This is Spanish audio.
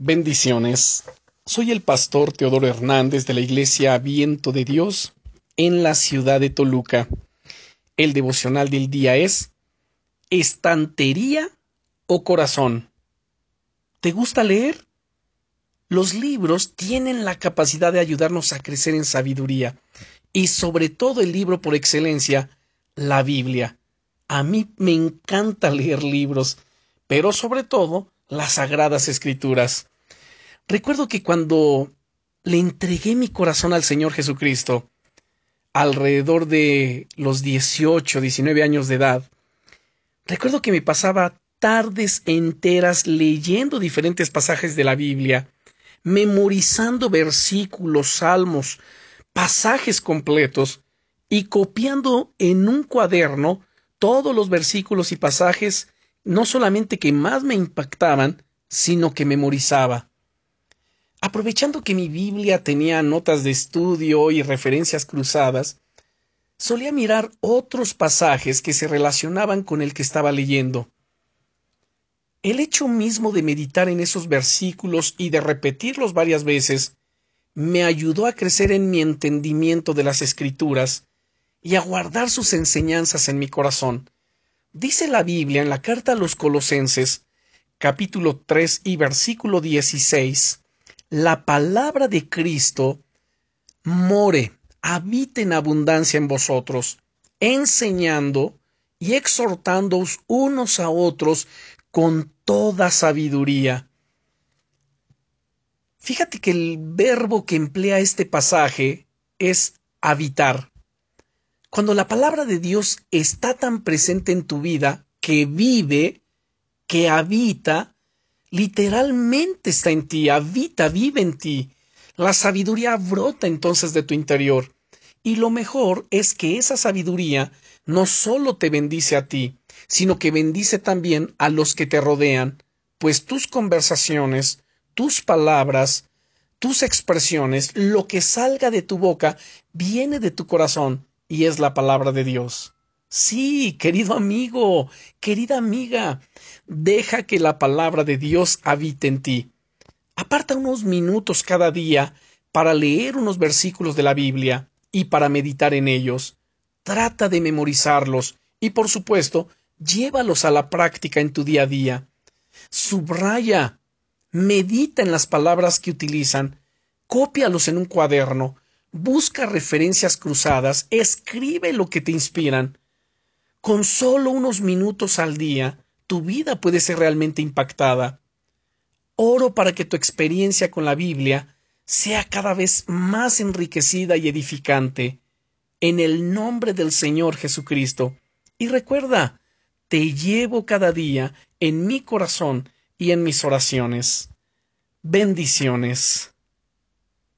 Bendiciones. Soy el pastor Teodoro Hernández de la Iglesia Viento de Dios en la ciudad de Toluca. El devocional del día es ¿Estantería o corazón? ¿Te gusta leer? Los libros tienen la capacidad de ayudarnos a crecer en sabiduría y sobre todo el libro por excelencia, la Biblia. A mí me encanta leer libros, pero sobre todo las sagradas escrituras. Recuerdo que cuando le entregué mi corazón al Señor Jesucristo, alrededor de los 18, 19 años de edad, recuerdo que me pasaba tardes enteras leyendo diferentes pasajes de la Biblia, memorizando versículos, salmos, pasajes completos y copiando en un cuaderno todos los versículos y pasajes no solamente que más me impactaban, sino que memorizaba. Aprovechando que mi Biblia tenía notas de estudio y referencias cruzadas, solía mirar otros pasajes que se relacionaban con el que estaba leyendo. El hecho mismo de meditar en esos versículos y de repetirlos varias veces me ayudó a crecer en mi entendimiento de las escrituras y a guardar sus enseñanzas en mi corazón. Dice la Biblia en la carta a los Colosenses, capítulo 3 y versículo 16, la palabra de Cristo more, habita en abundancia en vosotros, enseñando y exhortándoos unos a otros con toda sabiduría. Fíjate que el verbo que emplea este pasaje es habitar. Cuando la palabra de Dios está tan presente en tu vida, que vive, que habita, literalmente está en ti, habita, vive en ti. La sabiduría brota entonces de tu interior. Y lo mejor es que esa sabiduría no solo te bendice a ti, sino que bendice también a los que te rodean, pues tus conversaciones, tus palabras, tus expresiones, lo que salga de tu boca, viene de tu corazón y es la palabra de Dios. Sí, querido amigo, querida amiga, deja que la palabra de Dios habite en ti. Aparta unos minutos cada día para leer unos versículos de la Biblia y para meditar en ellos. Trata de memorizarlos y, por supuesto, llévalos a la práctica en tu día a día. Subraya, medita en las palabras que utilizan, cópialos en un cuaderno, busca referencias cruzadas, escribe lo que te inspiran. Con solo unos minutos al día, tu vida puede ser realmente impactada. Oro para que tu experiencia con la Biblia sea cada vez más enriquecida y edificante. En el nombre del Señor Jesucristo. Y recuerda, te llevo cada día en mi corazón y en mis oraciones. Bendiciones.